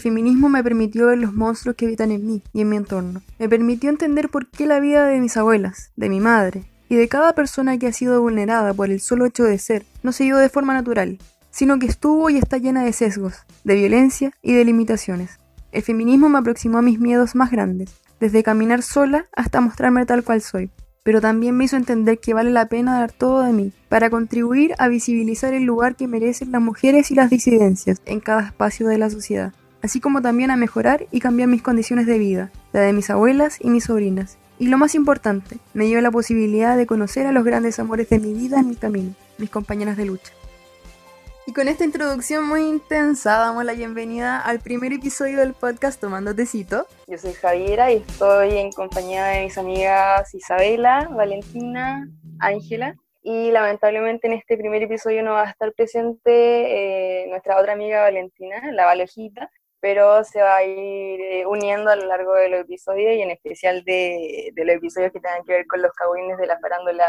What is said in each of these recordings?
feminismo me permitió ver los monstruos que habitan en mí y en mi entorno. Me permitió entender por qué la vida de mis abuelas, de mi madre y de cada persona que ha sido vulnerada por el solo hecho de ser no se dio de forma natural, sino que estuvo y está llena de sesgos, de violencia y de limitaciones. El feminismo me aproximó a mis miedos más grandes, desde caminar sola hasta mostrarme tal cual soy, pero también me hizo entender que vale la pena dar todo de mí para contribuir a visibilizar el lugar que merecen las mujeres y las disidencias en cada espacio de la sociedad, así como también a mejorar y cambiar mis condiciones de vida, la de mis abuelas y mis sobrinas. Y lo más importante, me dio la posibilidad de conocer a los grandes amores de mi vida en mi camino, mis compañeras de lucha. Y con esta introducción muy intensa damos la bienvenida al primer episodio del podcast Tomando Tecito. Yo soy Javiera y estoy en compañía de mis amigas Isabela, Valentina, Ángela. Y lamentablemente en este primer episodio no va a estar presente eh, nuestra otra amiga Valentina, la Valojita, pero se va a ir eh, uniendo a lo largo de los episodios y en especial de, de los episodios que tengan que ver con los cagüines de la farándula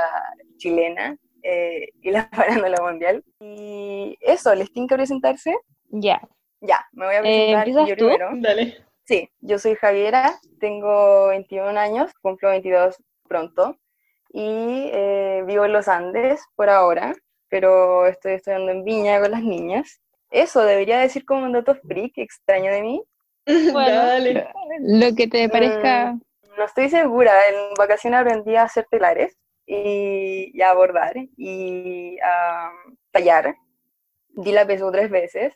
chilena, eh, y la farándula mundial. Y eso, ¿les tienen que presentarse? Ya. Ya, me voy a Eh, presentar ¿empiezas yo tú? primero. Dale. Sí, yo soy Javiera, tengo 21 años, cumplo 22 pronto y eh, vivo en los Andes por ahora, pero estoy estudiando en Viña con las niñas. Eso, debería decir como un dato freak extraño de mí. Bueno. Dale. Lo que te parezca. No estoy segura, en vacaciones aprendí a hacer telares y, y a bordar y a tallar. Di la peso tres veces.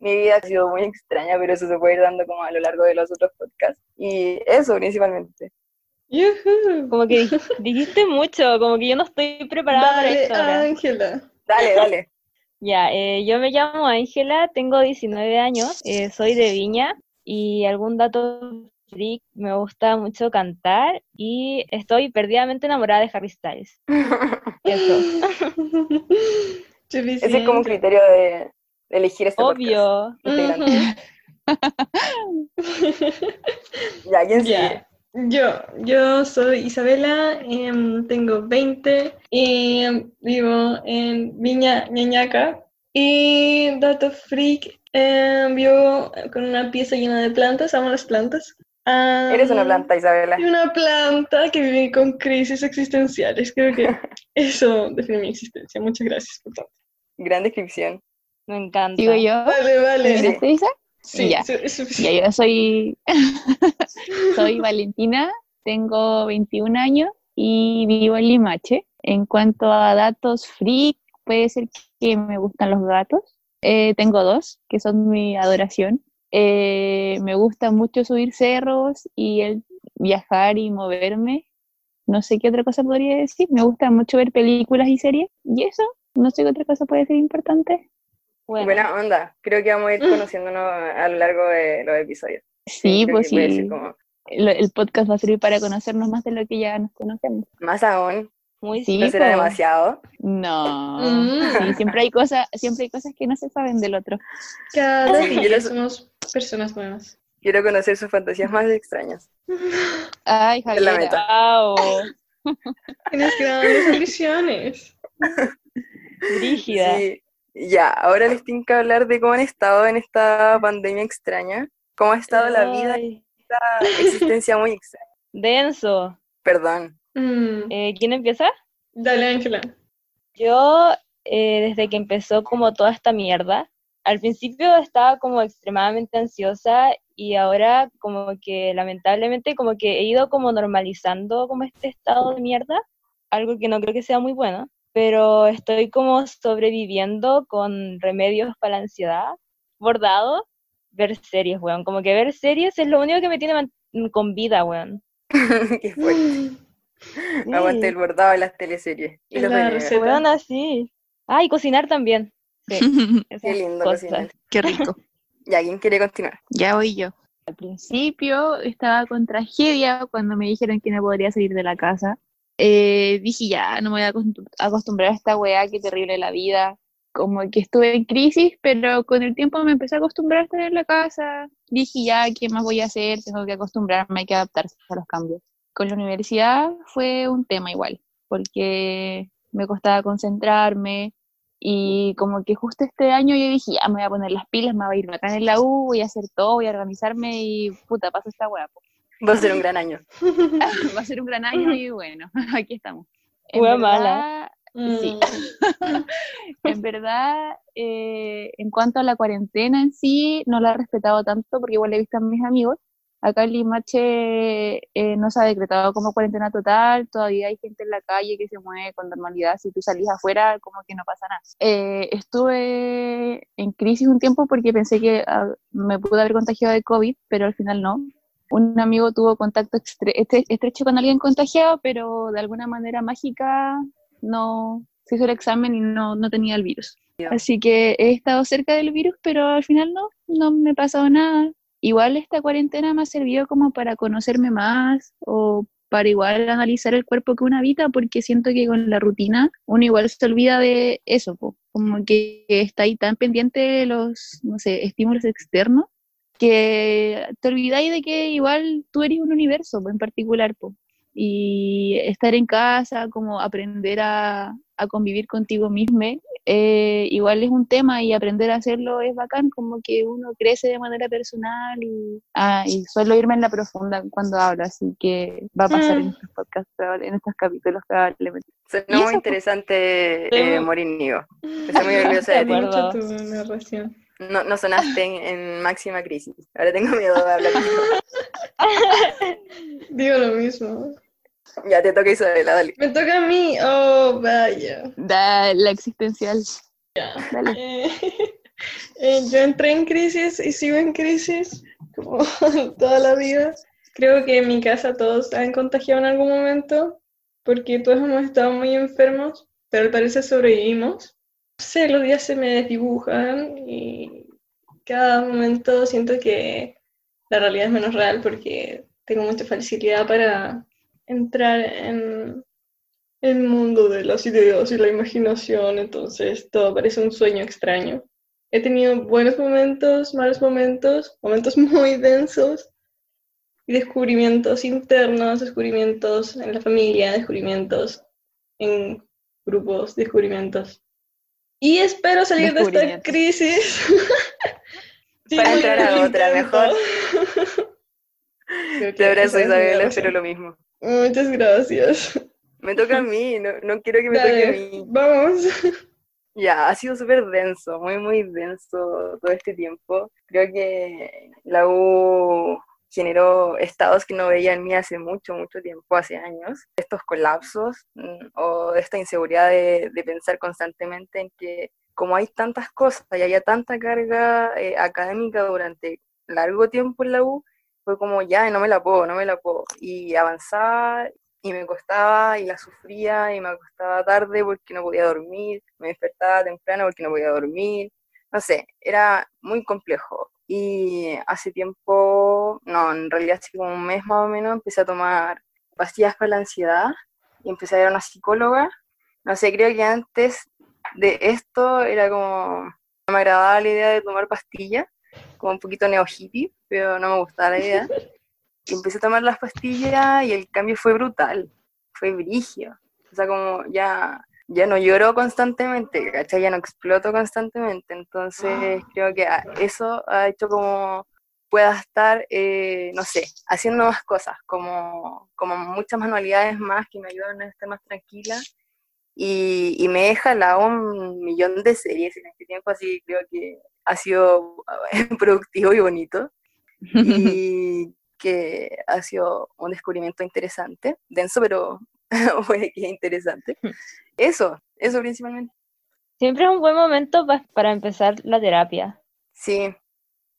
Mi vida ha sido muy extraña, pero eso se puede ir dando como a lo largo de los otros podcasts. Y eso principalmente. Como que dij- dijiste mucho, como que yo no estoy preparada para esto. Ángela. Dale, dale. Ya, eh, yo me llamo Ángela, tengo 19 años, eh, soy de Viña y algún dato freak, me gusta mucho cantar y estoy perdidamente enamorada de Harry Styles. Eso, Ese es como un criterio de, de elegir este obvio. podcast. Ya, ¿quién sigue? Yo, yo soy Isabela, em, tengo 20 y em, vivo en Viña Ñañaca. Y dato freak, em, vivo con una pieza llena de plantas, amo las plantas. Ah, Eres una planta, Isabela. Y una planta que vive con crisis existenciales. Creo que eso define mi existencia. Muchas gracias por todo. Gran descripción. Me encanta. Digo yo, Vale, vale. Sí. Sí, Ya. su- es Ya, suficiente. yo soy, soy Valentina, tengo 21 años y vivo en Limache. En cuanto a datos freak, puede ser que me gustan los gatos. Eh, tengo dos, que son mi adoración. Eh, me gusta mucho subir cerros y el viajar y moverme. No sé qué otra cosa podría decir. Me gusta mucho ver películas y series. Y eso, no sé qué otra cosa puede ser importante. Bueno, Buena onda. Creo que vamos a ir conociéndonos a lo largo de los episodios. Sí, pues que sí. como- el podcast va a servir para conocernos más de lo que ya nos conocemos. Más aún, muy Sí, no será po. demasiado. No. Mm. Sí, siempre hay cosas, siempre hay cosas que no se saben del otro. Cada Sí, día lo- somos personas nuevas. Quiero conocer sus fantasías más extrañas. Ay, Es la meta. Tienes grandes ambiciones. brígida. Sí. Ya, ahora les tengo que hablar de cómo han estado en esta pandemia extraña. Cómo ha estado la vida Ay, esta existencia muy extraña. denso. Perdón. Mm, Eh, ¿quién empieza? Dale, Ángela. Yo, eh, desde que empezó como toda esta mierda, al principio estaba como extremadamente ansiosa y ahora como que lamentablemente como que he ido como normalizando como este estado de mierda, algo que no creo que sea muy bueno, pero estoy como sobreviviendo con remedios para la ansiedad, bordado, ver series, weón, como que ver series es lo único que me tiene con vida, weón. Qué fuerte. Aguante el bordado de las teleseries. Y los La receta. Weón, así. Ah, y cocinar también. Sí, Qué lindo cosas. cocinar. Qué rico. Ya, ¿quién quiere continuar? Ya voy yo. Al principio estaba con tragedia cuando me dijeron que no podría salir de la casa. Eh, dije, ya, no me voy a acostum- acostumbrar a esta weá, qué terrible la vida. Como que estuve en crisis, pero con el tiempo me empecé a acostumbrar a estar en la casa. Dije, ya, ¿qué más voy a hacer? Tengo que acostumbrarme, hay que adaptarse a los cambios. Con la universidad fue un tema igual, porque me costaba concentrarme, Y como que justo este año yo dije, ya me voy a poner las pilas, me voy a ir acá en la U, voy a hacer todo, voy a organizarme y puta, pasa esta hueá. Va a ser un gran año. Va a ser un gran año y bueno, aquí estamos. En verdad, mala. Sí. en verdad, eh, en cuanto a la cuarentena en sí, no la he respetado tanto porque igual he visto a mis amigos. Acá en Limache eh, no se ha decretado como cuarentena total, todavía hay gente en la calle que se mueve con normalidad. Si tú salís afuera, como que no pasa nada. Eh, estuve en crisis un tiempo porque pensé que ah, me pude haber contagiado de COVID, pero al final no. Un amigo tuvo contacto estre- estre- estrecho con alguien contagiado, pero de alguna manera mágica no se hizo el examen y no, no tenía el virus. Así que he estado cerca del virus, pero al final no, no me ha pasado nada. Igual esta cuarentena me ha servido como para conocerme más o para igual analizar el cuerpo que uno habita, porque siento que con la rutina uno igual se olvida de eso, po. como que está ahí tan pendiente de los, no sé, estímulos externos, que te olvidáis de que igual tú eres un universo po, en particular, po. Y estar en casa, como aprender a, a convivir contigo mismo, eh, igual es un tema y aprender a hacerlo es bacán, como que uno crece de manera personal y, ah, y suelo irme en la profunda cuando hablo, así que va a pasar en Mm. estos podcasts, en estos capítulos probablemente. Eso, muy pues. interesante, Sí. eh, Morínigo. Estoy muy orgullosa de ti. acuerdo. Mucho tu narración. No, no sonaste en, en máxima crisis. Ahora tengo miedo de hablar. Digo lo mismo. Ya te toca Isabela, dale. Me toca a mí. Oh, vaya. Da la existencial. Dale. Eh, eh, yo entré en crisis y sigo en crisis, como toda la vida. Creo que en mi casa todos han contagiado en algún momento, porque todos hemos estado muy enfermos, pero al parecer sobrevivimos. No sé, los días se me desdibujan y cada momento siento que la realidad es menos real porque tengo mucha facilidad para entrar en el mundo de las ideas y la imaginación, entonces todo parece un sueño extraño. He tenido buenos momentos, malos momentos, momentos muy densos y descubrimientos internos, descubrimientos en la familia, descubrimientos en grupos, descubrimientos. Y espero salir de esta crisis. Sí, Para entrar a otra, intento. mejor. Te abrazo, razón. espero lo mismo. Muchas gracias. Me toca a mí, no, no quiero que me toque a Dale, mí. vamos. Ya, ha sido súper denso, muy, muy denso todo este tiempo. Creo que la U generó estados que no veía en mí hace mucho, mucho tiempo, hace años. Estos colapsos mm, o esta inseguridad de, de pensar constantemente en que como hay tantas cosas y había tanta carga eh, académica durante largo tiempo en la U, fue como ya, no me la puedo, no me la puedo. Y avanzaba y me costaba y la sufría y me acostaba tarde porque no podía dormir, me despertaba temprano porque no podía dormir, no sé, era muy complejo. Y hace tiempo, no, en realidad hace como un mes más o menos, empecé a tomar pastillas para la ansiedad y empecé a ir a una psicóloga. No sé, creo que antes de esto era como, no me agradaba la idea de tomar pastillas, como un poquito neo hippie, pero no me gustaba la idea. Y empecé a tomar las pastillas y el cambio fue brutal, fue brigio. O sea, como ya, ya no lloro constantemente, ¿cachai? Ya no exploto constantemente. Entonces creo que eso ha hecho como pueda estar, eh, no sé, haciendo más cosas, como, como muchas manualidades más que me ayudan a estar más tranquila. Y, y me he jalado un millón de series en este tiempo, así creo que ha sido productivo y bonito. Y que ha sido un descubrimiento interesante, denso, pero que interesante. Eso, eso principalmente. Siempre es un buen momento pa- para empezar la terapia. Sí,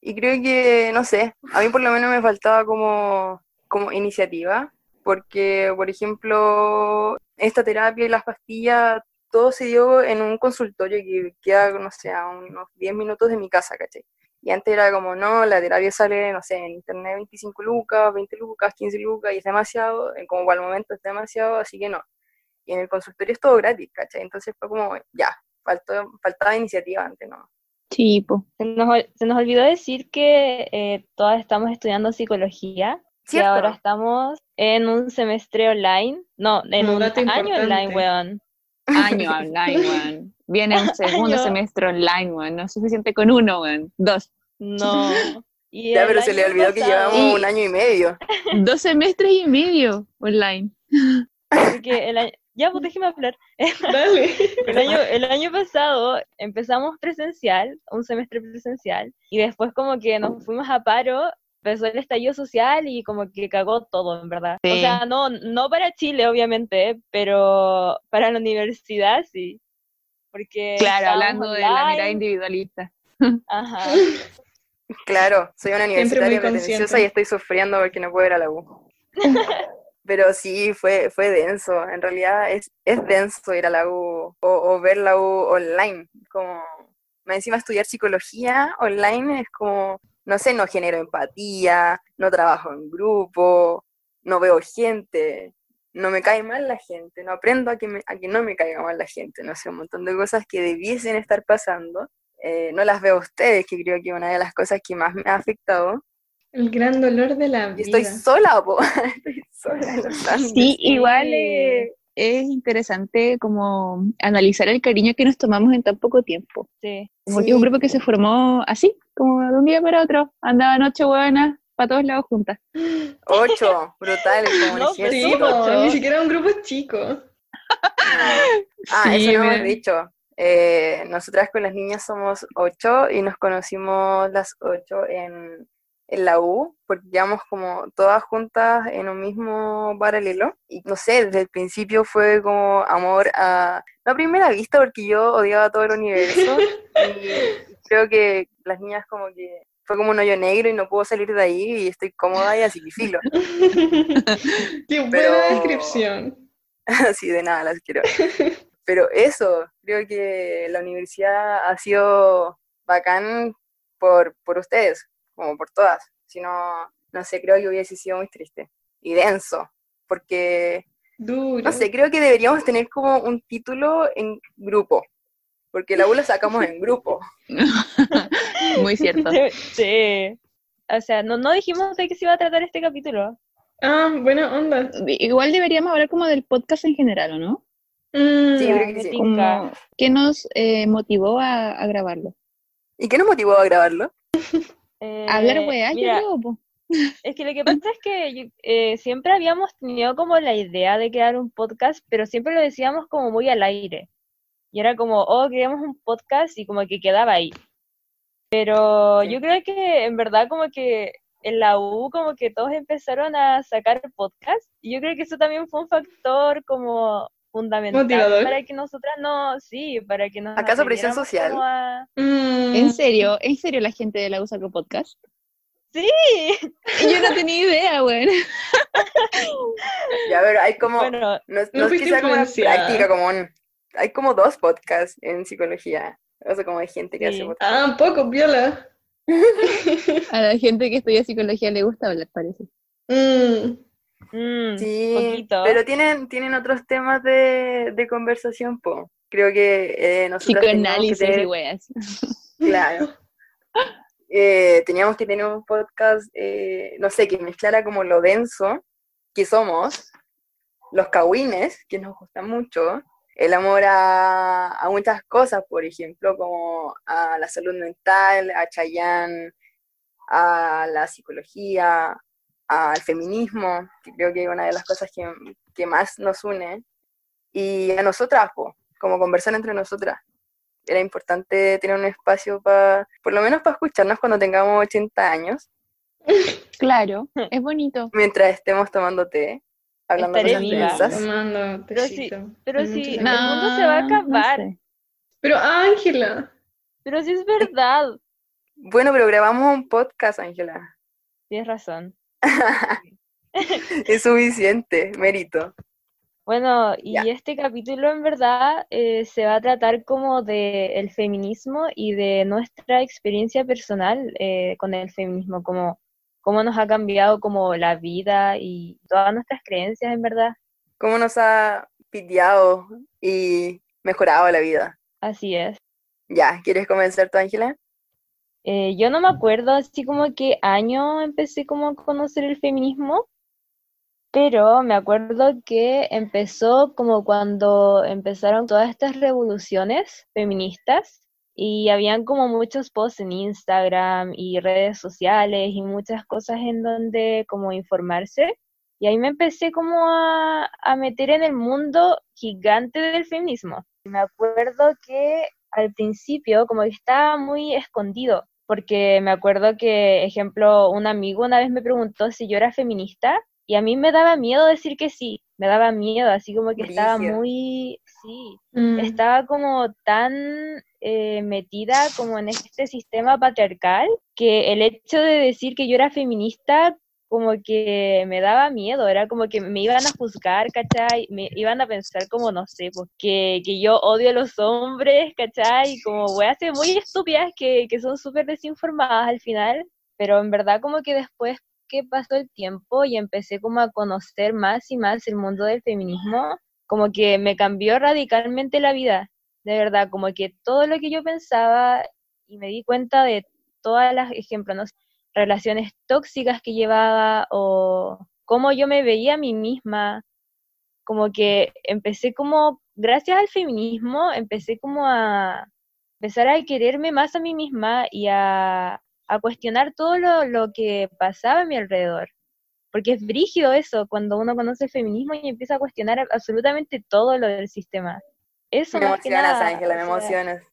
y creo que, no sé, a mí por lo menos me faltaba como, como iniciativa, porque, por ejemplo, esta terapia y las pastillas, todo se dio en un consultorio que queda, no sé, a unos 10 minutos de mi casa, ¿cachai? Y antes era como, no, la terapia sale, no sé, en internet 25 lucas, 20 lucas, 15 lucas, y es demasiado, eh, como al momento es demasiado, así que no. Y en el consultorio es todo gratis, ¿cachai? Entonces fue como, ya, faltó, faltaba iniciativa antes, ¿no? Sí, po. Se nos, ol- se nos olvidó decir que eh, todas estamos estudiando psicología y ¿Cierto? ahora estamos en un semestre online, no, en Un año online, weón. Año online, weón. Viene un segundo Año. semestre online, weón. No es suficiente con uno, weón. Dos. No. Y Ya, pero se le olvidó que llevamos un año y medio. Dos semestres y medio online. Porque el año- Ya, pues déjeme hablar. Dale. El año, el año pasado empezamos presencial, un semestre presencial, y después como que nos fuimos a paro, empezó el estallido social y como que cagó todo, en verdad. O sea, no, no para Chile, obviamente, pero para la universidad sí. Porque Claro, hablando de la mirada individualista. Ajá. Claro, soy una universitaria pretenciosa y estoy sufriendo porque no puedo ir a la U. Pero sí, fue, fue denso. En realidad es, es denso ir a la U o, o ver la U online. Como, encima estudiar psicología online es como, no sé, no genero empatía, no trabajo en grupo, no veo gente, no me cae mal la gente, no aprendo a que, me- a que no me caiga mal la gente, no sé, un montón de cosas que debiesen estar pasando. eh, no las veo a ustedes, que creo que una de las cosas que más me ha afectado. El gran dolor de la Y vida. estoy sola, po. estoy sola en los Andes. Sí, igual eh, es interesante como analizar el cariño que nos tomamos en tan poco tiempo. Sí. Como que Sí. es un grupo que se formó así, como de un día para otro. Andaba noche buena, para todos lados juntas. Ocho, brutales, como No, Sí, ni siquiera un grupo chico. Ah, Sí, eso no hemos dicho. Eh, nosotras con las niñas somos ocho y nos conocimos las ocho en, en la U, porque llevamos como todas juntas en un mismo paralelo. Y no sé, desde el principio fue como amor a, no a primera vista, porque yo odiaba todo el universo. y creo que las niñas como que fue como un hoyo negro y no puedo salir de ahí y estoy cómoda y así que filo. Qué buena Pero- descripción. Así de nada las quiero. Pero eso, creo que la universidad ha sido bacán por, por ustedes, como por todas. Si no, no sé, creo que hubiese sido muy triste y denso, porque, Duro. no sé, creo que deberíamos tener como un título en grupo, porque la U la sacamos en grupo. Muy cierto. Sí. O sea, no, no dijimos de qué se iba a tratar este capítulo. Ah, buena onda. Igual deberíamos hablar como del podcast en general, ¿o no? Mm, Sí, creo que sí. Como, ¿Qué nos eh, motivó a, a grabarlo? ¿Y qué nos motivó a grabarlo? Eh, Hablar weá, yo creo, po. Es que lo que pasa es que eh, siempre habíamos tenido como la idea de crear un podcast, pero siempre lo decíamos como muy al aire. Y era como, oh, creamos un podcast y como que quedaba ahí. Pero Sí. yo creo que en verdad como que en la U como que todos empezaron a sacar podcast y yo creo que eso también fue un factor como fundamental Motivador. para que nosotras no, sí, para que nos ¿Acaso presión social? como a- mm, ¿En serio? ¿En serio la gente de la U sacó podcast? Sí, Yo no tenía idea, weón. Ya, pero hay como, bueno, no, no es sea como una práctica común. Hay como dos podcasts en psicología, o sea, como hay gente que hace podcasts. Ah, poco, viola. A la gente que estudia psicología le gusta hablar, parece. Mm, mm, Sí, poquito. pero tienen, tienen otros temas de, de conversación, po. Creo que eh, nosotros Psicoanálisis tener, y weas. claro, Eh, teníamos que tener un podcast, eh, no sé, que mezclara como lo denso que somos, los cagüines, que nos gustan mucho, el amor a, a muchas cosas, por ejemplo, como a la salud mental, a Chayanne, a la psicología, al feminismo, que creo que es una de las cosas que, que más nos une, y a nosotras, po, como conversar entre nosotras. Era importante tener un espacio para, por lo menos para escucharnos cuando tengamos 80 años, Claro, es bonito. mientras estemos tomando té, hablando Estaré cosas viva. densas. tomando Pero sí, pero sí, mucho el mundo se va a No, no acabar. sé. Pero Ángela, Pero sí es verdad. Bueno, pero grabamos un podcast, Ángela. Tienes razón. Es suficiente, mérito. Bueno, y este capítulo en verdad eh, se va a tratar como de el feminismo y de nuestra experiencia personal eh, con el feminismo, como cómo nos ha cambiado como la vida y todas nuestras creencias en verdad. ¿Cómo nos ha piteado y mejorado la vida? Así es. Ya, ¿quieres comenzar tú, Ángela? Eh, yo no me acuerdo así como qué año empecé como a conocer el feminismo, Pero me acuerdo que empezó como cuando empezaron todas estas revoluciones feministas y habían como muchos posts en Instagram y redes sociales y muchas cosas en donde como informarse. Y ahí me empecé como a, a meter en el mundo gigante del feminismo. Me acuerdo que al principio como que estaba muy escondido, porque me acuerdo que, ejemplo, un amigo una vez me preguntó si yo era feminista y a mí me daba miedo decir que sí, me daba miedo, así como que estaba muy, sí, Mm. estaba como tan eh, metida como en este sistema patriarcal que el hecho de decir que yo era feminista como que me daba miedo, era como que me iban a juzgar, ¿cachai? Me iban a pensar como, no sé, pues, que, yo odio a los hombres, ¿cachai? Y como weas muy estúpidas que, que son súper desinformadas al final, pero en verdad como que después que pasó el tiempo y empecé como a conocer más y más el mundo del feminismo, como que me cambió radicalmente la vida, de verdad, como que todo lo que yo pensaba y me di cuenta de todas las ejemplos, no relaciones tóxicas que llevaba o cómo yo me veía a mí misma, como que empecé como, gracias al feminismo, empecé como a empezar a quererme más a mí misma y a, a cuestionar todo lo, lo que pasaba a mi alrededor. Porque es brígido eso, cuando uno conoce el feminismo y empieza a cuestionar absolutamente todo lo del sistema. Eso Me más emocionas, Ángela, me emocionas.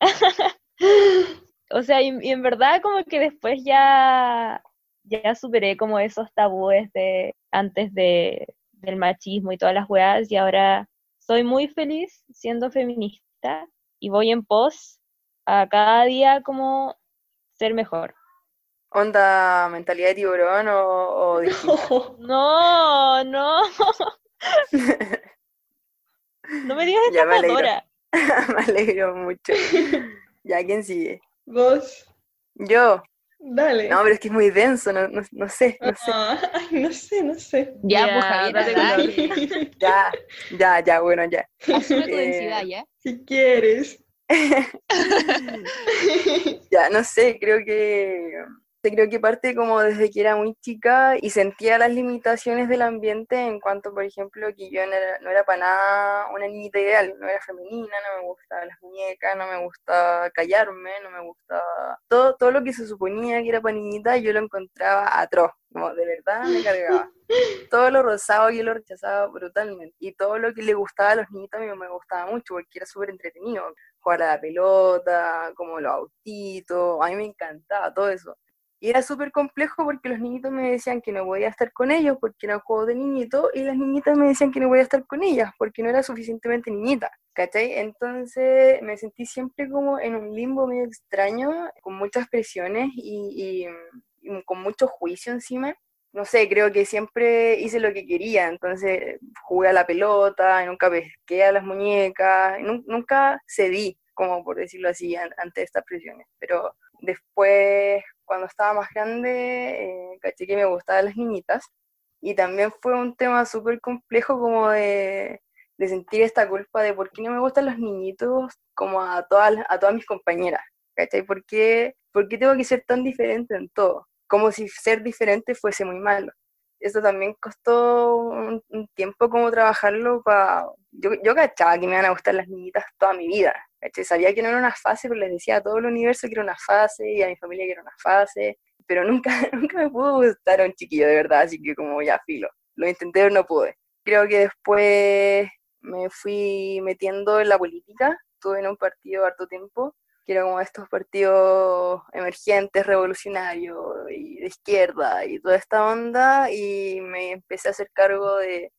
o sea, y, y en verdad como que después ya, ya superé como esos tabúes de antes de, del machismo y todas las weas y ahora soy muy feliz siendo feminista y voy en pos a cada día como ser mejor. ¿Onda mentalidad de tiburón o, o? No, no, no me digas Ya me alegro. Me alegro mucho. Ya, ¿quién sigue? Vos, Yo. dale. No, pero es que es muy denso, no, no, no sé, no sé. Ah, ay, no sé, no sé. Ya, Ya, pues dale. Ya, ya, ya, bueno, ya. Asume tu Eh, densidad, ¿ya? si quieres. Ya, no sé, creo que creo que parte como desde que era muy chica y sentía las limitaciones del ambiente en cuanto, por ejemplo, que yo no era, no era para nada una niñita ideal, no era femenina, no me gustaban las muñecas, no me gusta callarme, no me gustaba todo, todo lo que se suponía que era para niñita, yo lo encontraba atroz, como de verdad me cargaba. Todo lo rosado yo lo rechazaba brutalmente y todo lo que le gustaba a los niñitos a mí me gustaba mucho porque era súper entretenido, jugar a la pelota, como los autitos, a mí me encantaba todo eso. Y era súper complejo porque los niñitos me decían que no podía estar con ellos porque era juego de niñitos y las niñitas me decían que no podía estar con ellas porque no era suficientemente niñita, ¿cachai? Entonces me sentí siempre como en un limbo medio extraño, con muchas presiones y, y con mucho juicio encima. No sé, creo que siempre hice lo que quería, entonces jugué a la pelota, nunca pesqué a las muñecas, nunca cedí, como por decirlo así, an- ante estas presiones. Pero después, cuando estaba más grande, eh, caché que me gustaban las niñitas. Y también fue un tema súper complejo como de, de sentir esta culpa de por qué no me gustan los niñitos como a todas, a todas mis compañeras. ¿Cachai? ¿Por qué, por qué tengo que ser tan diferente en todo? Como si ser diferente fuese muy malo. Eso también costó un, tiempo como trabajarlo para... Yo, yo cachaba que me iban a gustar las niñitas toda mi vida. ¿cachai? Sabía que no era una fase, pero les decía a todo el universo que era una fase y a mi familia que era una fase pero nunca, nunca me pudo gustar a un chiquillo de verdad, así que como ya filo. Lo intenté, pero no pude. Creo que después me fui metiendo en la política, estuve en un partido harto tiempo, que era como estos partidos emergentes, revolucionarios y de izquierda y toda esta onda, y me empecé a hacer cargo de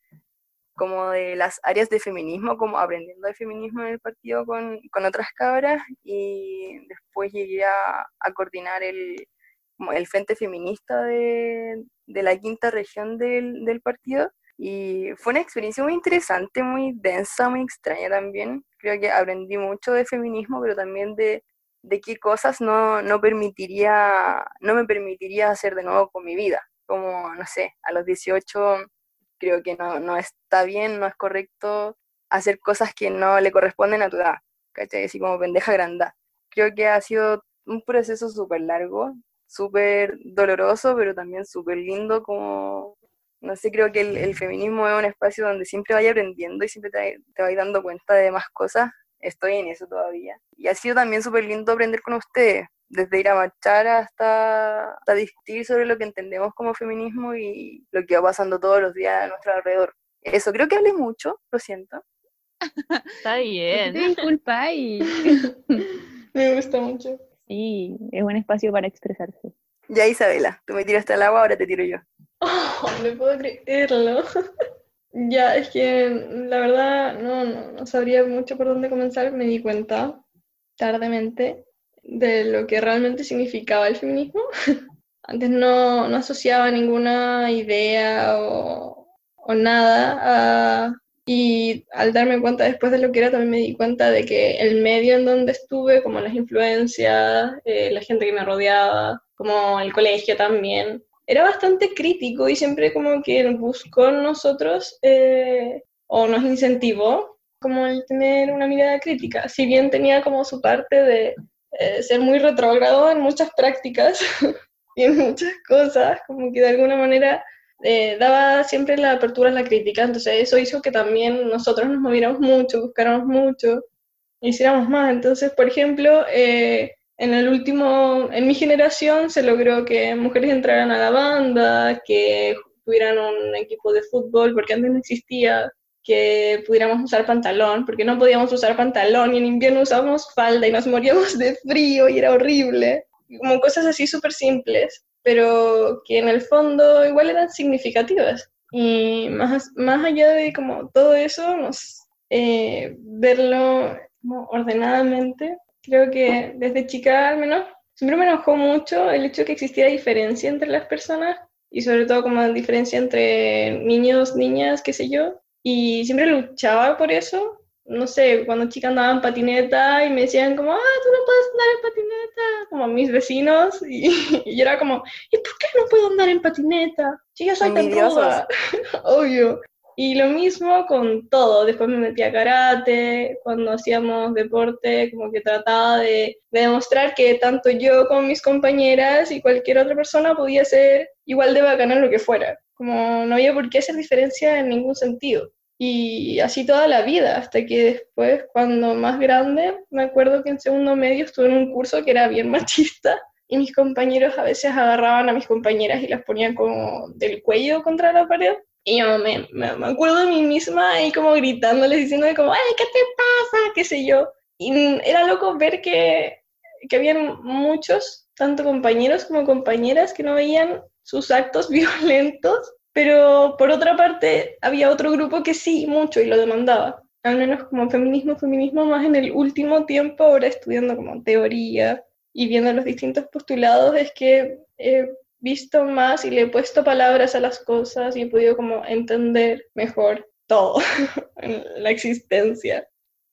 como de las áreas de feminismo, como aprendiendo de feminismo en el partido con, con otras cabras, y después llegué a, a coordinar el, el frente feminista de, de la quinta región del, del partido. Y fue una experiencia muy interesante, muy densa, muy extraña también. Creo que aprendí mucho de feminismo, pero también de, de qué cosas no, no, permitiría, no me permitiría hacer de nuevo con mi vida. Como, no sé, a los 18 creo que no, no está bien, no es correcto hacer cosas que no le corresponden a tu edad, ¿cachai? Así como pendeja granda. Creo que ha sido un proceso súper largo, súper doloroso, pero también súper lindo como No sé, creo que el, el feminismo es un espacio donde siempre vaya aprendiendo y siempre te, te vais dando cuenta de más cosas. Estoy en eso todavía. Y ha sido también súper lindo aprender con ustedes, desde ir a marchar hasta, hasta discutir sobre lo que entendemos como feminismo y lo que va pasando todos los días a nuestro alrededor. Eso, creo que hablé mucho, lo siento. Está bien. Te disculpáis. Me gusta mucho. Sí, es un espacio para expresarse. Ya Isabela, tú me tiraste al agua, ahora te tiro yo. Oh, no puedo creerlo. ya, es que la verdad no, no, no sabría mucho por dónde comenzar. Me di cuenta tardemente de lo que realmente significaba el feminismo. Antes no, no asociaba ninguna idea o, o nada a, y al darme cuenta después de lo que era, también me di cuenta de que el medio en donde estuve, como las influencias, eh, la gente que me rodeaba, como el colegio también, era bastante crítico y siempre como que buscó en nosotros eh, o nos incentivó como el tener una mirada crítica. Si bien tenía como su parte de eh, ser muy retrógrado en muchas prácticas y en muchas cosas, como que de alguna manera eh, daba siempre la apertura a la crítica, entonces eso hizo que también nosotros nos moviéramos mucho, buscáramos mucho, hiciéramos más. Entonces, por ejemplo, eh, en el último, en mi generación se logró que mujeres entraran a la banda, que tuvieran un equipo de fútbol, porque antes no existía, que pudiéramos usar pantalón, porque no podíamos usar pantalón y en invierno usábamos falda y nos moríamos de frío y era horrible, como cosas así súper simples pero que en el fondo igual eran significativas. Y más, más allá de como todo eso, nos, eh, verlo como ordenadamente, creo que desde chica al menos, siempre me enojó mucho el hecho de que existiera diferencia entre las personas y sobre todo como diferencia entre niños, niñas, qué sé yo. Y siempre luchaba por eso no sé, cuando chica andaba en patineta y me decían como, ah, tú no puedes andar en patineta, como mis vecinos, y, yo era como, ¿y por qué no puedo andar en patineta? Si yo soy tan ruda, obvio. Y lo mismo con todo, después me metí a karate, cuando hacíamos deporte, como que trataba de, de demostrar que tanto yo como mis compañeras y cualquier otra persona podía ser igual de bacana en lo que fuera. Como no había por qué hacer diferencia en ningún sentido. Y así toda la vida, hasta que después, cuando más grande, me acuerdo que en segundo medio estuve en un curso que era bien machista y mis compañeros a veces agarraban a mis compañeras y las ponían como del cuello contra la pared. Y yo me, me, acuerdo de mí misma ahí como gritándoles, diciéndole como, ¡ay, qué te pasa! qué sé yo. Y era loco ver que, que habían muchos, tanto compañeros como compañeras, que no veían sus actos violentos pero por otra parte, había otro grupo que sí, mucho, y lo demandaba. Al menos como feminismo, feminismo más en el último tiempo, ahora estudiando como teoría y viendo los distintos postulados, es que he visto más y le he puesto palabras a las cosas y he podido como entender mejor todo, la existencia.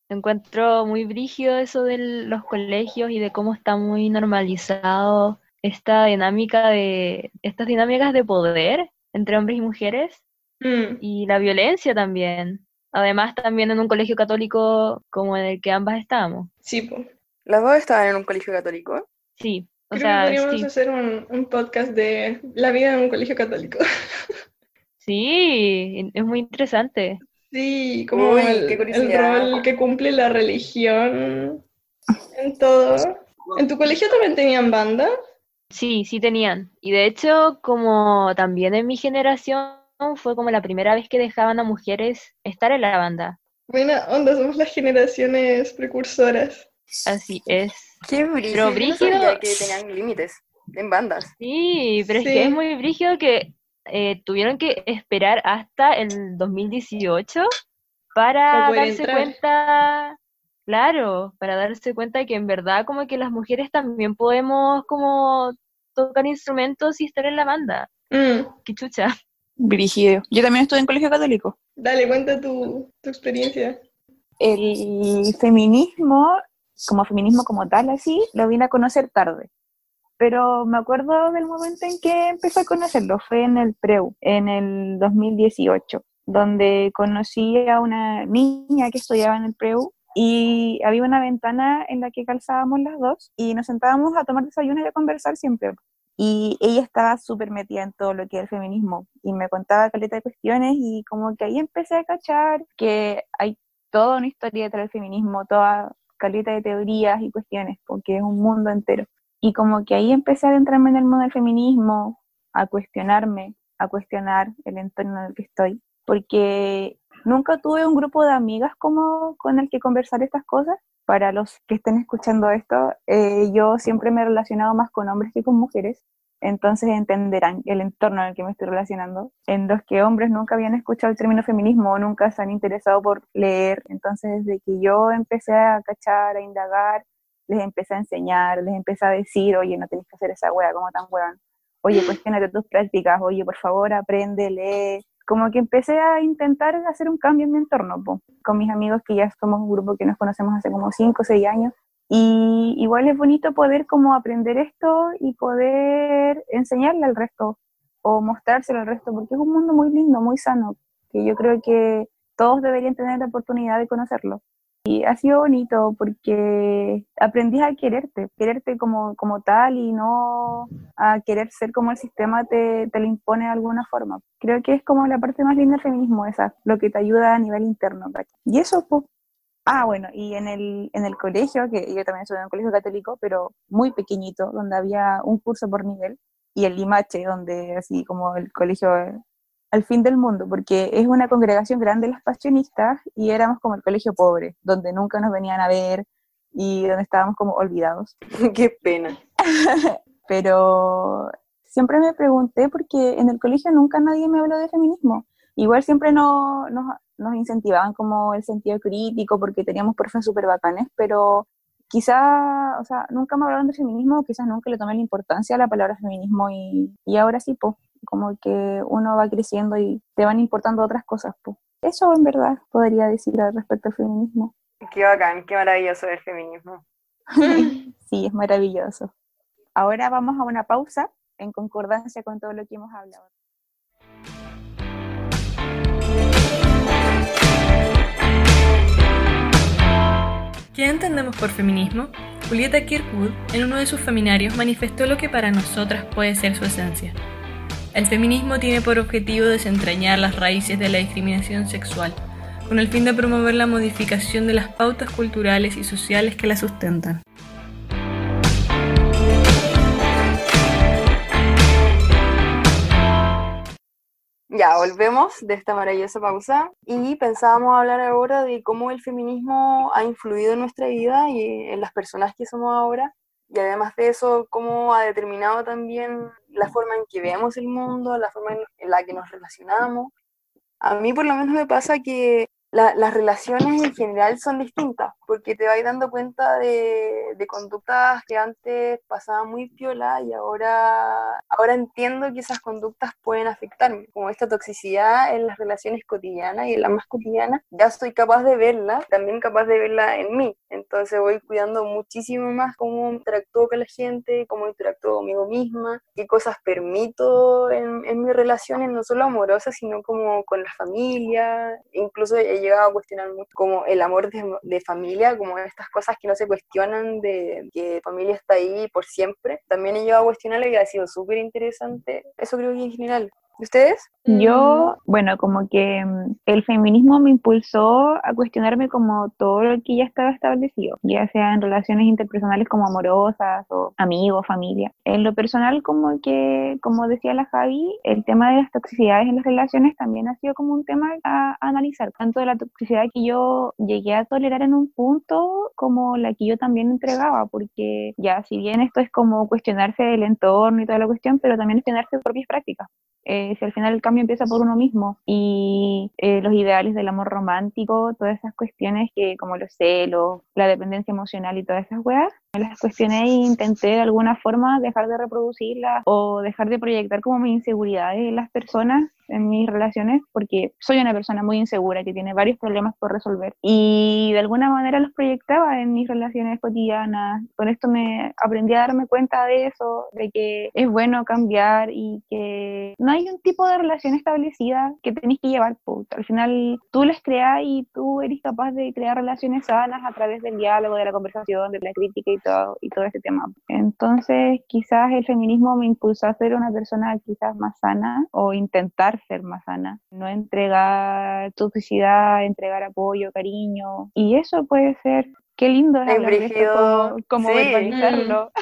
Encuentro muy brígido eso de los colegios y de cómo está muy normalizado esta dinámica de, estas dinámicas de poder entre hombres y mujeres Mm, y la violencia también. Además, también en un colegio católico como en el que ambas estábamos. sí, pues. ¿Las dos estaban en un colegio católico? Sí, o Creo sea, que podríamos sí. hacer un, un podcast de la vida en un colegio católico. Sí, es muy interesante. Sí, como Uy, el, qué el rol que cumple la religión en todo. ¿En tu colegio también tenían banda? Sí, sí tenían. Y de hecho, como también en mi generación fue como la primera vez que dejaban a mujeres estar en la banda. Buena onda, somos las generaciones precursoras. Así es. Qué brígido. Pero no brígido- sabía que tenían límites en bandas. Sí, pero es que es muy brígido que eh, tuvieron que esperar hasta el 2018 para darse entrar. cuenta, claro, para darse cuenta de que en verdad como que las mujeres también podemos como tocar instrumentos y estar en la banda. Mm, Qué chucha. Brígido. Yo también estuve en colegio católico. Dale, cuenta tu, tu experiencia. El feminismo, como feminismo como tal, así, lo vine a conocer tarde. Pero me acuerdo del momento en que empecé a conocerlo, fue en el PREU, en el 2018, donde conocí a una niña que estudiaba en el PREU y había una ventana en la que calzábamos las dos y nos sentábamos a tomar desayuno y a conversar siempre. Y ella estaba súper metida en todo lo que es el feminismo y me contaba caleta de cuestiones y como que ahí empecé a cachar que hay toda una historia detrás del feminismo, toda caleta de teorías y cuestiones, porque es un mundo entero. Y como que ahí empecé a adentrarme en el mundo del feminismo, a cuestionarme, a cuestionar el entorno en el que estoy, porque nunca tuve un grupo de amigas como con el que conversar estas cosas. Para los que estén escuchando esto, eh, yo siempre me he relacionado más con hombres que con mujeres, entonces entenderán el entorno en el que me estoy relacionando, en los que hombres nunca habían escuchado el término feminismo o nunca se han interesado por leer. Entonces, desde que yo empecé a cachar, a indagar, les empecé a enseñar, les empecé a decir, oye, no tenés que hacer esa wea, como tan weón. Oye, cuestionate tus prácticas, oye, por favor, aprende, lee, como que empecé a intentar hacer un cambio en mi entorno, con mis amigos que ya somos un grupo que nos conocemos hace como 5 o 6 años. Y igual es bonito poder como aprender esto y poder enseñarle al resto o mostrárselo al resto, porque es un mundo muy lindo, muy sano, que yo creo que todos deberían tener la oportunidad de conocerlo. Y ha sido bonito porque aprendí a quererte, quererte como, como tal y no a querer ser como el sistema te, te impone de alguna forma. Creo que es como la parte más linda del feminismo esa, lo que te ayuda a nivel interno. Y eso, pues, Ah, bueno, y en el, en el colegio, que yo también estuve en un colegio católico, pero muy pequeñito, donde había un curso por nivel, y el Limache, donde así como el colegio al fin del mundo, porque es una congregación grande de las pasionistas y éramos como el colegio pobre, donde nunca nos venían a ver y donde estábamos como olvidados. Qué pena. Pero siempre me pregunté porque en el colegio nunca nadie me habló de feminismo. Igual siempre no, nos, nos incentivaban como el sentido crítico porque teníamos profes súper bacanes, pero quizá, o sea, nunca me hablaron de feminismo, quizás nunca le tomé la importancia a la palabra feminismo y, y ahora sí, pues, como que uno va creciendo y te van importando otras cosas. Pues. Eso en verdad podría decir al respecto al feminismo. Qué bacán, qué maravilloso el feminismo. sí, es maravilloso. Ahora vamos a una pausa en concordancia con todo lo que hemos hablado. ¿Qué entendemos por feminismo? Julieta Kirkwood, en uno de sus seminarios, manifestó lo que para nosotras puede ser su esencia. El feminismo tiene por objetivo desentrañar las raíces de la discriminación sexual, con el fin de promover la modificación de las pautas culturales y sociales que la sustentan. Ya, volvemos de esta maravillosa pausa y pensábamos hablar ahora de cómo el feminismo ha influido en nuestra vida y en las personas que somos ahora y además de eso, cómo ha determinado también la forma en que vemos el mundo, la forma en la que nos relacionamos. A mí por lo menos me pasa que las relaciones en general son distintas, porque te vas dando cuenta de, conductas que antes pasaban muy piola y ahora, ahora entiendo que esas conductas pueden afectarme, como esta toxicidad en las relaciones cotidianas y en las más cotidianas, ya soy capaz de verla, también capaz de verla en mí, entonces voy cuidando muchísimo más cómo interactúo con la gente, cómo interactúo conmigo misma, qué cosas permito en, en mis relaciones, no solo amorosas, sino como con la familia, incluso llegado a cuestionar mucho como el amor de, familia, como estas cosas que no se cuestionan de que familia está ahí por siempre. También he llegado a cuestionarlo y ha sido súper interesante. Eso creo que en general. ¿Ustedes? Yo, bueno, como que mm, el feminismo me impulsó a cuestionarme como todo lo que ya estaba establecido, ya sea en relaciones interpersonales como amorosas o amigos, familia. En lo personal, como que, como decía la Javi, el tema de las toxicidades en las relaciones también ha sido como un tema a, analizar, tanto de la toxicidad que yo llegué a tolerar en un punto como la que yo también entregaba, porque ya, si bien esto es como cuestionarse el entorno y toda la cuestión, pero también cuestionarse sus propias prácticas. Eh, si al final el cambio empieza por uno mismo y eh, los ideales del amor romántico, todas esas cuestiones que como los celos, la dependencia emocional y todas esas weas, las cuestioné e intenté de alguna forma dejar de reproducirlas o dejar de proyectar como mis inseguridades en las personas en mis relaciones porque soy una persona muy insegura que tiene varios problemas por resolver y de alguna manera los proyectaba en mis relaciones cotidianas. Con esto me aprendí a darme cuenta de eso, de que es bueno cambiar y que no hay un tipo de relación establecida que tenéis que llevar. Al final tú las creas y tú eres capaz de crear relaciones sanas a través del diálogo, de la conversación, de la crítica y todo, y todo ese tema. Entonces, quizás el feminismo me impulsó a ser una persona quizás más sana o intentar ser más sana, no entregar toxicidad, entregar apoyo, cariño, y eso puede ser Qué lindo es Es hablar de esto, como, como sí. verbalizarlo.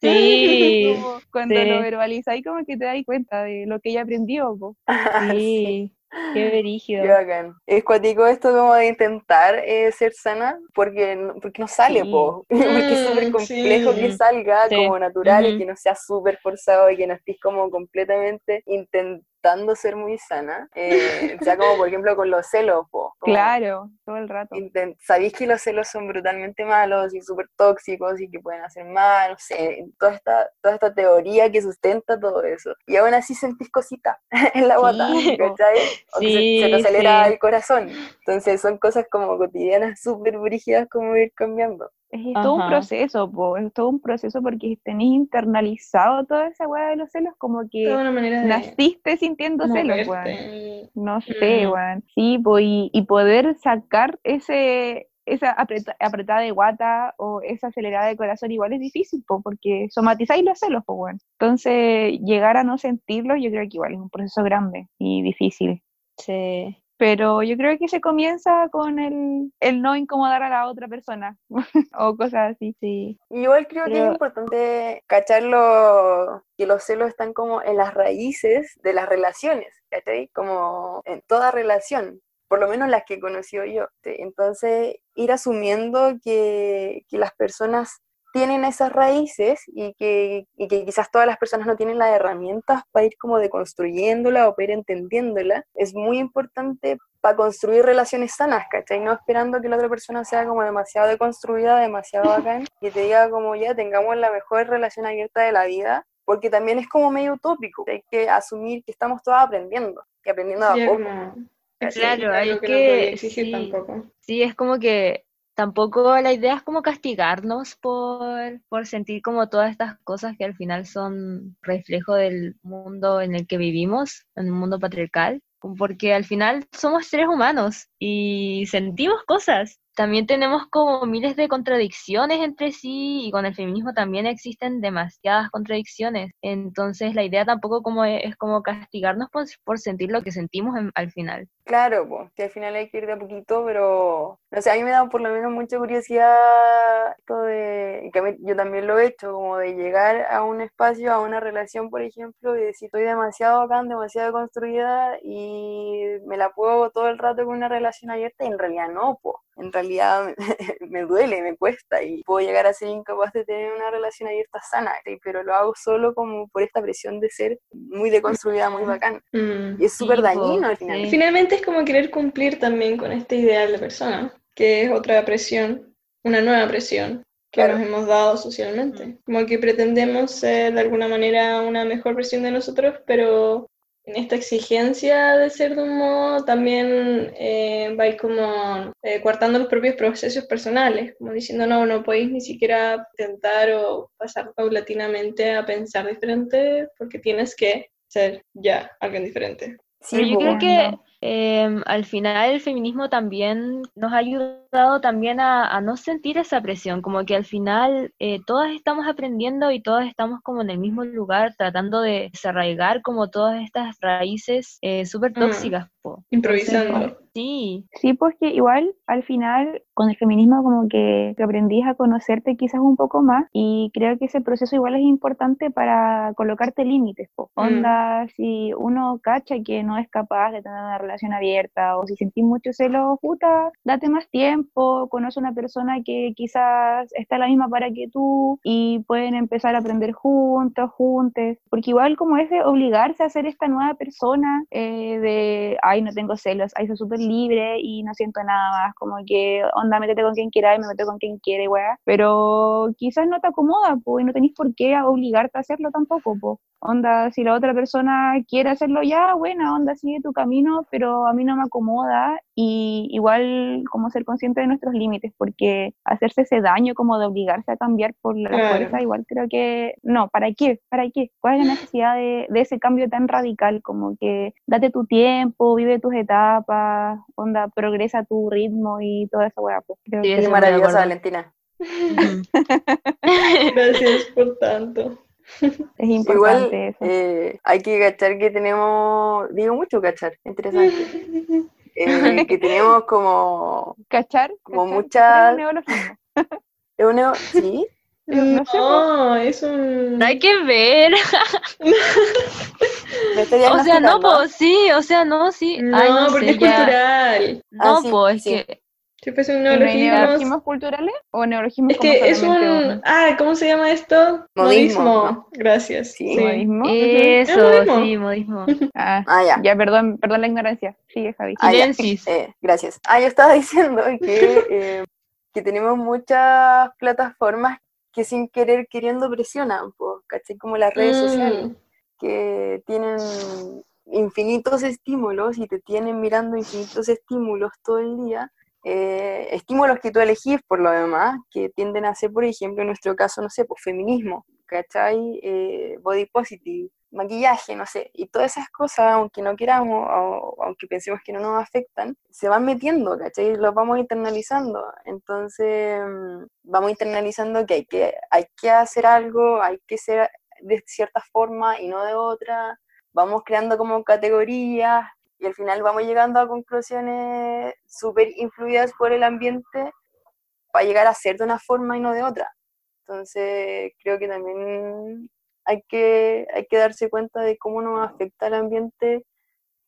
Sí, Como cuando sí. lo verbalizáis, como que te das cuenta de lo que ella aprendió. po. sí, qué brígido. Qué bacán. Es cuático esto como de intentar eh, ser sana porque no, porque no sale, Sí. po. Porque es súper Mm, complejo sí. que salga Sí. como natural y que no sea súper forzado y que no estés como completamente intentando ser muy sana. Eh, sea, como por ejemplo con los celos, po. Claro, todo el rato. Sabéis que los celos son brutalmente malos y súper tóxicos y que pueden hacer mal, no sé, toda esta, toda esta teoría que sustenta todo eso. Y aún así sentís cositas en la guata, Sí. ¿cachai? O que se, se te Sí, acelera sí. el corazón. Entonces son cosas como cotidianas súper brígidas como ir cambiando. Es, es todo un proceso, po, es todo un proceso porque tenéis internalizado toda esa weá de los celos, como que manera de naciste sintiendo celos, weón. moverte. No sé, Mm. weón. Sí, po, y, y poder sacar ese, esa apreta- apretada de guata o esa acelerada de corazón igual es difícil, po, porque somatizáis los celos, po, weón. Entonces, llegar a no sentirlos, yo creo que igual es un proceso grande y difícil. Sí. Pero yo creo que se comienza con el, el no incomodar a la otra persona o cosas así. Sí. Igual creo que es importante cachar lo- que los celos están como en las raíces de las relaciones, ¿cachai? Como en toda relación, por lo menos las que he conocido yo. Entonces, ir asumiendo que, que las personas tienen esas raíces y que, y que quizás todas las personas no tienen las herramientas para ir como deconstruyéndola o para ir entendiéndola, es muy importante para construir relaciones sanas, ¿cachai? No esperando que la otra persona sea como demasiado deconstruida, demasiado bacán, que te diga como ya tengamos la mejor relación abierta de la vida, porque también es como medio utópico, hay que asumir que estamos todos aprendiendo, y aprendiendo de a poco. Claro, hay algo que, que- no sí. tampoco. Sí, es como que tampoco la idea es como castigarnos por, por sentir como todas estas cosas que al final son reflejo del mundo en el que vivimos, en un mundo patriarcal, porque al final somos seres humanos y sentimos cosas. También tenemos como miles de contradicciones entre sí y con el feminismo también existen demasiadas contradicciones. Entonces la idea tampoco como es, como castigarnos por, por sentir lo que sentimos en- al final. Claro, pues, que al final hay que ir de a poquito, pero no sé, a mí me da por lo menos mucha curiosidad esto de, que mí- yo también lo he hecho, como de llegar a un espacio, a una relación, por ejemplo, y decir, estoy demasiado bacán, demasiado construida y me la puedo todo el rato con una relación abierta y en realidad no, pues, en realidad me duele, me cuesta y puedo llegar a ser incapaz de tener una relación abierta sana, pero lo hago solo como por esta presión de ser muy deconstruida, muy bacán. Mm. Y es súper Sí, dañino al final. sí. Finalmente es como querer cumplir también con este ideal de persona, que es otra presión, una nueva presión que Claro. nos hemos dado socialmente. Como que pretendemos ser de alguna manera una mejor versión de nosotros, pero en esta exigencia de ser de un modo también eh, vais como eh, coartando los propios procesos personales, como diciendo, no, no podéis ni siquiera intentar o pasar paulatinamente a pensar diferente porque tienes que ser ya alguien diferente. Sí, Pero yo po. creo que em, al final el feminismo también nos ha ayudado también a, a no sentir esa presión, como que al final eh, todas estamos aprendiendo y todas estamos como en el mismo lugar tratando de desarraigar como todas estas raíces eh, súper Mm. tóxicas. Improvisando. Sí, Sí, porque igual al final con el feminismo como que, que aprendís a conocerte quizás un poco más y creo que ese proceso igual es importante para colocarte límites. po. Mm. Onda, si uno cacha que no es capaz de tener una relación abierta o si sentís mucho celo, puta, date más tiempo, conoce una persona que quizás está a la misma para que tú y pueden empezar a aprender juntos, juntes, porque igual como es de obligarse a ser esta nueva persona eh, de, ay, no tengo celos, ay, soy súper libre y no siento nada más, como que, onda, métete con quien quiera y me meto con quien quiere, weá, pero quizás no te acomoda, pues, y no tenés por qué obligarte a hacerlo tampoco, pues. Onda, si la otra persona quiere hacerlo ya, buena, onda, sigue tu camino, pero a mí no me acomoda y igual como ser consciente de nuestros límites, porque hacerse ese daño como de obligarse a cambiar por la Claro. fuerza, igual creo que, no, ¿para qué? ¿Para qué? ¿Cuál es la necesidad de, de ese cambio tan radical? Como que date tu tiempo, vive tus etapas, onda, progresa tu ritmo y toda esa weá. Pues, creo Sí, que Qué estoy muy de maravillosa. Valentina. Gracias por tanto. Es Igual importante eso. eh, hay que cachar que tenemos, digo mucho cachar, interesante, eh, que tenemos como, ¿Cachar? como ¿Cachar? muchas- ¿Es un es neo- ¿sí? No No, es un... No hay que ver. ¿Me estoy O sea, no, pues sí, o sea, no, sí. No, Ay, no porque sé, es ya. cultural. No, Ah, sí, pues es que. Si fuese un ¿Y no hay neologismo... neologismos culturales o neologismos Es como que es un... uno? Ah, ¿cómo se llama esto? Modismo, Modismo. ¿no? Gracias. Sí. Sí. ¿Modismo? Eso, modismo. sí, modismo. Ah, Ah, ya. ya, perdón, perdón la ignorancia. Sigue, Javi. Ah. Eh, gracias. Ah, yo estaba diciendo que, eh, que tenemos muchas plataformas que sin querer queriendo presionan, pues, ¿cachai? Como las redes Mm. sociales, que tienen infinitos estímulos y te tienen mirando infinitos estímulos todo el día. Eh, estímulos que tú elegís por lo demás, que tienden a ser, por ejemplo, en nuestro caso, no sé, pues feminismo, ¿cachai? Eh, body positive, maquillaje, no sé, y todas esas cosas, aunque no queramos, o aunque pensemos que no nos afectan, se van metiendo, ¿cachai? Los vamos internalizando. Entonces, mm, vamos internalizando que hay que, hay que hacer algo, hay que ser de cierta forma y no de otra. Vamos creando como categorías y al final vamos llegando a conclusiones súper influidas por el ambiente para llegar a ser de una forma y no de otra. Entonces, creo que también hay que, hay que darse cuenta de cómo nos afecta el ambiente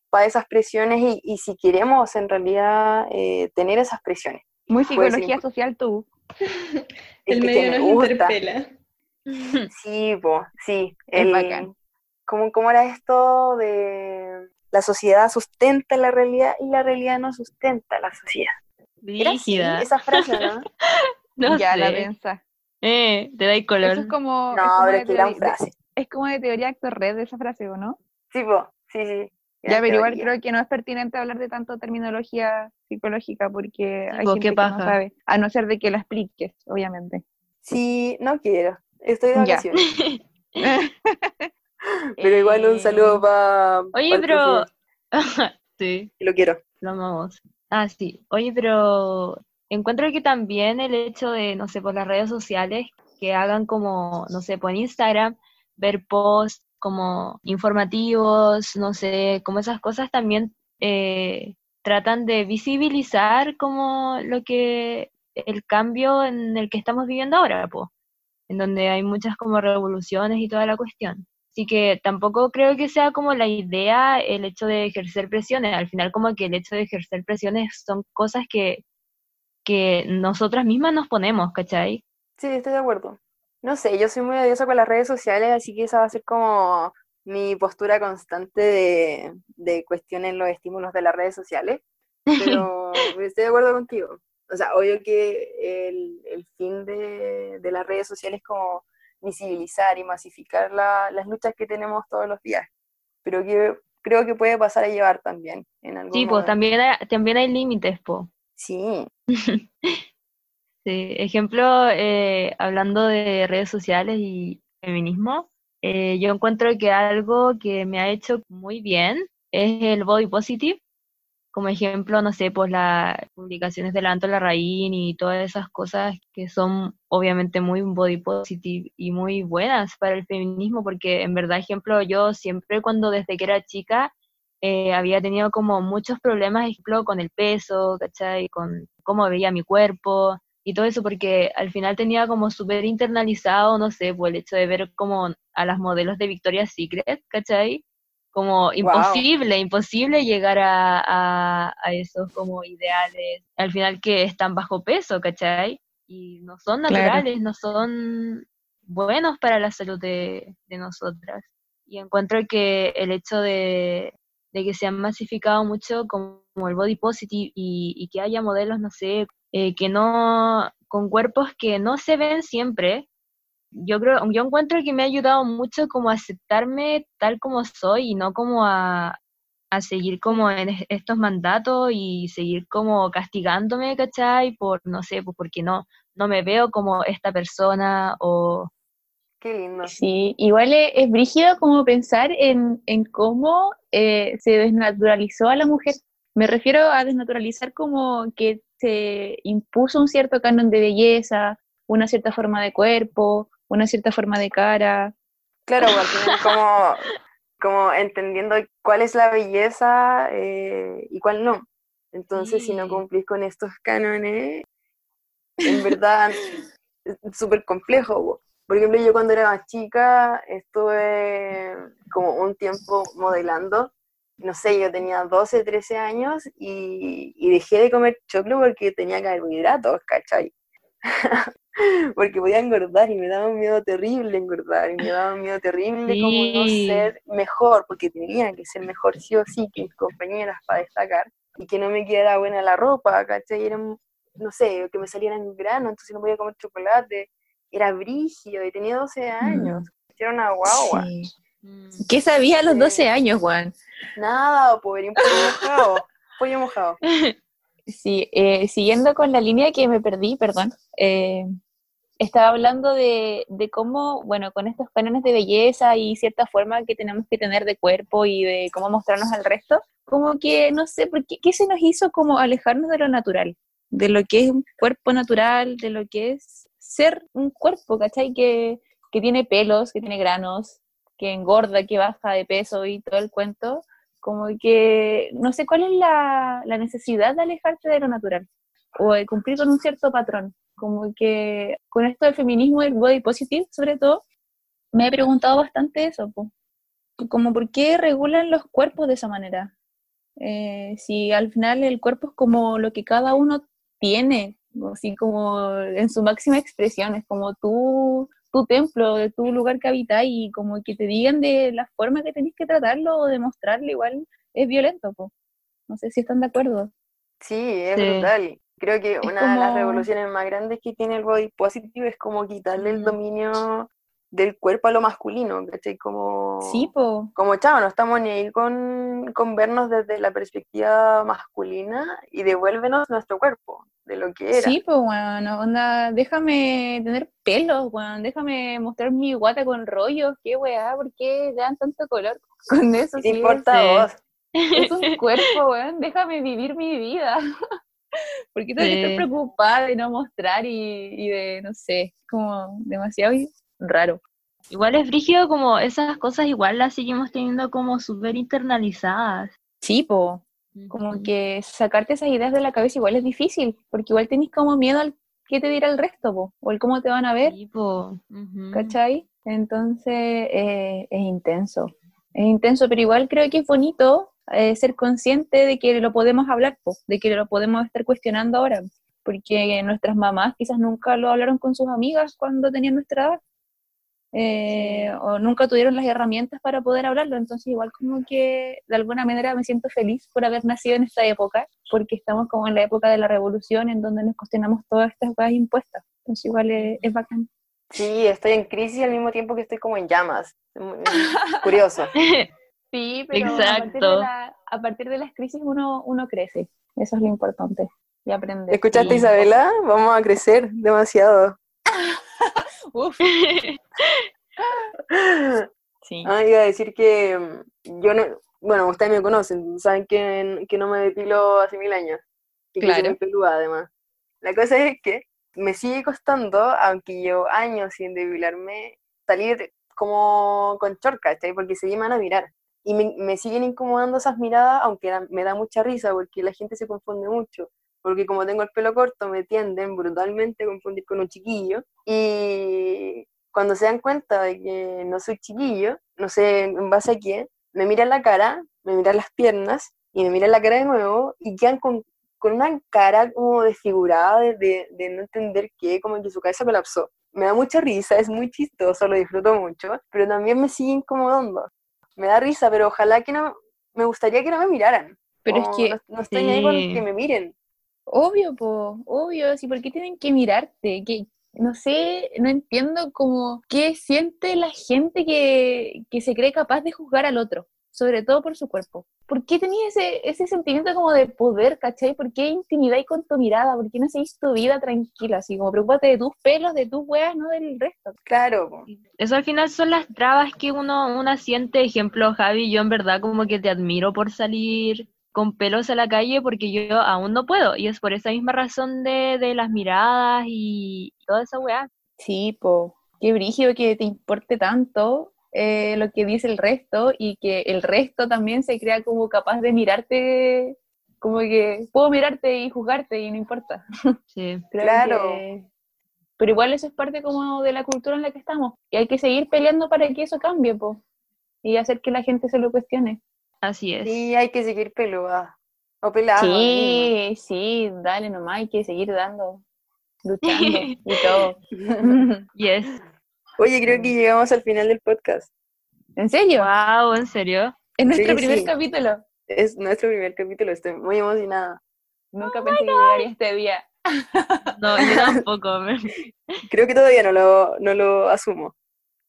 para esas presiones y, y si queremos en realidad eh, tener esas presiones. Muy psicología social tú. El medio me nos gusta. interpela. Sí, po, sí. Es El, bacán. ¿cómo, cómo era esto de la sociedad sustenta la realidad y la realidad no sustenta la sociedad? ¿Era así Rígida. esa frase, no? No ya la sé. densa. Eh, te da color. Eso es como. es No, como pero de es que gran teoría- frase. Es como de teoría actor red esa frase, ¿o no? Sí, po, sí, sí. Ya, pero igual creo que no es pertinente hablar de tanto terminología psicológica porque hay gente qué que no sabe, a no ser de que la expliques, obviamente. Sí, no quiero. Estoy de Ya. vacaciones. Pero igual un saludo Eh, para. Oye, pero. sí, Lo quiero. lo amamos. Ah, sí. Oye, pero encuentro que también el hecho de, no sé, por las redes sociales, que hagan como, no sé, por Instagram, ver posts como informativos, no sé, como esas cosas también eh, tratan de visibilizar como lo que, el cambio en el que estamos viviendo ahora, pues, en donde hay muchas como revoluciones y toda la cuestión. Así que tampoco creo que sea como la idea el hecho de ejercer presiones. Al final como que el hecho de ejercer presiones son cosas que, que nosotras mismas nos ponemos, ¿cachai? Sí, estoy de acuerdo. No sé, yo soy muy odiosa con las redes sociales, así que esa va a ser como mi postura constante de, de cuestionar los estímulos de las redes sociales. Pero estoy de acuerdo contigo. O sea, obvio que el, el fin de, de las redes sociales es como visibilizar y masificar la- las luchas que tenemos todos los días. Pero que creo que puede pasar a llevar también en algún Sí, pues también hay, también hay límites, pues. Sí, Sí, ejemplo, eh, hablando de redes sociales y feminismo, eh, yo encuentro que algo que me ha hecho muy bien es el body positive. Como ejemplo, no sé, pues las publicaciones de la Anto Larraín y todas esas cosas que son obviamente muy body positive y muy buenas para el feminismo, porque en verdad, ejemplo, yo siempre cuando desde que era chica eh, había tenido como muchos problemas, ejemplo, con el peso, ¿cachai? Con cómo veía mi cuerpo y todo eso, porque al final tenía como súper internalizado, no sé, por el hecho de ver como a las modelos de Victoria's Secret, ¿cachai? Como imposible, imposible llegar a, a, a esos como ideales, al final que están bajo peso, ¿cachai? Y no son Claro. naturales, no son buenos para la salud de, de nosotras. Y encuentro que el hecho de, de que se han masificado mucho como el body positive y, y que haya modelos, no sé, eh, que no, con cuerpos que no se ven siempre, yo creo, yo encuentro que me ha ayudado mucho como a aceptarme tal como soy y no como a, a seguir como en es- estos mandatos y seguir como castigándome, ¿cachai? Por, no sé, pues porque no, no me veo como esta persona o... qué lindo. Sí, igual es, es brígido como pensar en, en cómo eh, se desnaturalizó a la mujer. Me refiero a desnaturalizar como que se impuso un cierto canon de belleza, una cierta forma de cuerpo, una cierta forma de cara. Claro, como, como entendiendo cuál es la belleza eh, y cuál no. Entonces, si no cumplís con estos cánones, en verdad es súper complejo. po. Por ejemplo, yo cuando era más chica estuve como un tiempo modelando. No sé, yo tenía 12, 13 años y, y dejé de comer choclo porque tenía carbohidratos, ¿cachai? porque podía engordar y me daba un miedo terrible engordar y me daba un miedo terrible como no ser mejor, porque tenía que ser mejor sí o sí que mis compañeras para destacar y que no me quedara buena la ropa, ¿cachai? Era, no sé, que me salieran granos, entonces no podía comer chocolate, era brígido y tenía 12 años, era una guagua. Sí. Mm. ¿Qué sabía a los Sí. 12 años, Juan? Nada, pobre, un pollo mojado, pollo mojado. Sí, eh, siguiendo con la línea que me perdí, perdón, eh, estaba hablando de, de cómo, bueno, con estos cánones de belleza y cierta forma que tenemos que tener de cuerpo y de cómo mostrarnos al resto, como que, no sé, ¿por qué, qué se nos hizo como alejarnos de lo natural? De lo que es un cuerpo natural, de lo que es ser un cuerpo, ¿cachai? Que, que tiene pelos, que tiene granos, que engorda, que baja de peso y todo el cuento como que no sé cuál es la, la necesidad de alejarte de lo natural o de cumplir con un cierto patrón. Como que con esto del feminismo y el body positive, sobre todo, me he preguntado bastante eso, po. como por qué regulan los cuerpos de esa manera. Eh, si al final el cuerpo es como lo que cada uno tiene, así como en su máxima expresión, es como tú tu templo, de tu lugar que habitas y como que te digan de la forma que tenés que tratarlo o demostrarlo, igual es violento, po. No sé si están de acuerdo. Sí, es Sí. brutal. Creo que Es una de las revoluciones más grandes que tiene el body positive es como quitarle el dominio del cuerpo a lo masculino, ¿cachai? Como, Sí, po. como chavo, no estamos ni ahí con, con vernos desde la perspectiva masculina y devuélvenos nuestro cuerpo, de lo que era. Sí, pues, bueno, onda, déjame tener pelos, weón, déjame mostrar mi guata con rollos, qué weá, ¿por qué le dan tanto color con eso? ¿Qué te Si importa sí. a vos? es, un cuerpo, weón, déjame vivir mi vida. ¿Por qué tengo que Sí. estar preocupada de no mostrar y, y de, no sé, como demasiado raro? Igual es brígido como esas cosas igual las seguimos teniendo como súper internalizadas. Sí, po, como que sacarte esas ideas de la cabeza igual es difícil, porque igual tenés como miedo al qué te dirá el resto, po, o el cómo te van a ver, Tipo, ¿cachai? Entonces eh, es intenso, es intenso, pero igual creo que es bonito eh, ser consciente de que lo podemos hablar, po, de que lo podemos estar cuestionando ahora, porque nuestras mamás quizás nunca lo hablaron con sus amigas cuando tenían nuestra edad. Eh, o nunca tuvieron las herramientas para poder hablarlo, entonces igual como que de alguna manera me siento feliz por haber nacido en esta época, porque estamos como en la época de la revolución en donde nos cuestionamos todas estas cosas impuestas, entonces igual es, es bacán. Sí, estoy en crisis al mismo tiempo que estoy como en llamas. Curioso. Sí, pero a partir, de Exacto. la- a partir de las crisis uno, uno crece, eso es lo importante, y aprender. ¿Escuchaste, Y- Isabela? Vamos a crecer demasiado. Uf, sí. Ah, iba a decir que mm, yo no, bueno, ustedes me conocen, saben que, que no me depilo hace mil años. Y que soy Claro. muy peluda además. La cosa es que me sigue costando, aunque llevo años sin depilarme, salir como con short, ¿cachai? Porque se van a mirar. Y me, me siguen incomodando esas miradas, aunque me da mucha risa porque la gente se confunde mucho. Porque como tengo el pelo corto, me tienden brutalmente a confundir con un chiquillo. Y cuando se dan cuenta de que no soy chiquillo, no sé en base a qué, me miran la cara, me miran las piernas y me miran la cara de nuevo y quedan con, con una cara como desfigurada de, de, de no entender qué, como que su cabeza colapsó. Me da mucha risa, es muy chistoso, lo disfruto mucho, pero también me sigue incomodando. Me da risa, pero ojalá que no, me gustaría que no me miraran. Pero es que, no, no estoy ahí con que me miren. Obvio, po, obvio, sí, ¿por qué tienen que mirarte? Que, no sé, no entiendo como qué siente la gente que, que se cree capaz de juzgar al otro, sobre todo por su cuerpo. ¿Por qué tenías ese, ese sentimiento como de poder, cachai? ¿Por qué intimidáis con tu mirada? ¿Por qué no seguís tu vida tranquila? Así como preocúpate de tus pelos, de tus weas, no del resto. Claro, po. Eso al final son las trabas que uno, una siente. Ejemplo, Javi, yo en verdad como que te admiro por salir con pelos a la calle porque yo aún no puedo. Y es por esa misma razón de, de las miradas y toda esa weá. Sí, po. Qué brígido que te importe tanto eh, lo que dice el resto y que el resto también se crea como capaz de mirarte, como que puedo mirarte y juzgarte y no importa. Sí. Creo Claro. que- Pero igual eso es parte como de la cultura en la que estamos. Y hay que seguir peleando para que eso cambie, po. Y hacer que la gente se lo cuestione. Así es. Sí, hay que seguir peluda. O pelada. Sí, sí, dale nomás, hay que seguir dando, luchando y todo. Yes. Oye, creo que llegamos al final del podcast. ¿En serio? Wow, ¿en serio? Es nuestro Sí, primer sí. capítulo. Es nuestro primer capítulo, estoy muy emocionada. Nunca pensé que llegaría este día. No, yo tampoco. Creo que todavía no lo, no lo asumo.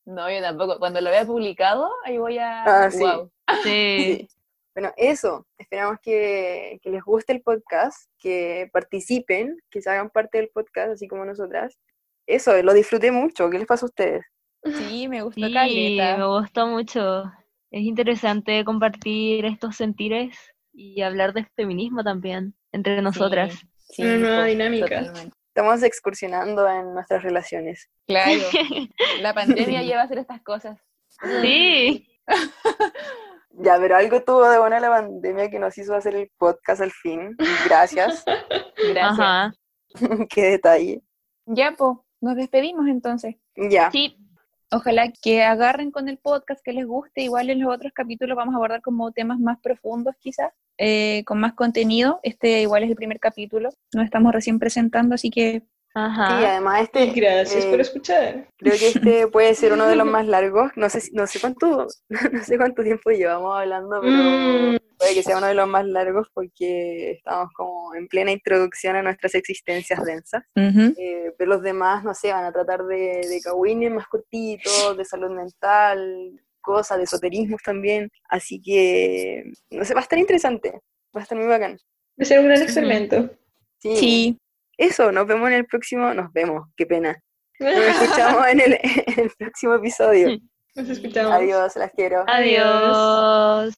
No, yo tampoco. Cuando lo vea publicado, ahí voy a... Ah, sí. Wow. Sí. Bueno, eso. Esperamos que, que les guste el podcast, que participen, que se hagan parte del podcast, así como nosotras. Eso, lo disfruté mucho. ¿Qué les pasa a ustedes? Sí, me gustó Sí, caleta. me gustó mucho. Es interesante compartir estos sentires y hablar de feminismo también entre nosotras. Sí, Una nueva dinámica. totalmente. Estamos excursionando en nuestras relaciones. Claro, la pandemia lleva a hacer estas cosas. Sí. Ya, pero algo tuvo de buena la pandemia que nos hizo hacer el podcast al fin. Gracias. Gracias. Ajá. Qué detalle. Ya, pues, nos despedimos entonces. Ya. Sí. Ojalá que agarren con el podcast, que les guste. Igual en los otros capítulos vamos a abordar como temas más profundos quizás, eh, con más contenido. Este igual es el primer capítulo. Nos estamos recién presentando, así que Ajá. además este, Y gracias eh, por escuchar. creo que este puede ser uno de los más largos. No sé, no sé cuánto, no sé cuánto tiempo llevamos hablando, pero Mm. puede que sea uno de los más largos porque estamos como en plena introducción a nuestras existencias densas. Eh, pero los demás, no sé, van a tratar de, de kawines más cortitos, de salud mental, cosas, de esoterismos también. Así que, no sé, va a estar interesante. Va a estar muy bacán. Va a ser un gran experimento. Sí. sí. Eso, nos vemos en el próximo, nos vemos, qué pena. Nos escuchamos en el, en el próximo episodio. Nos escuchamos. Adiós, las quiero. Adiós.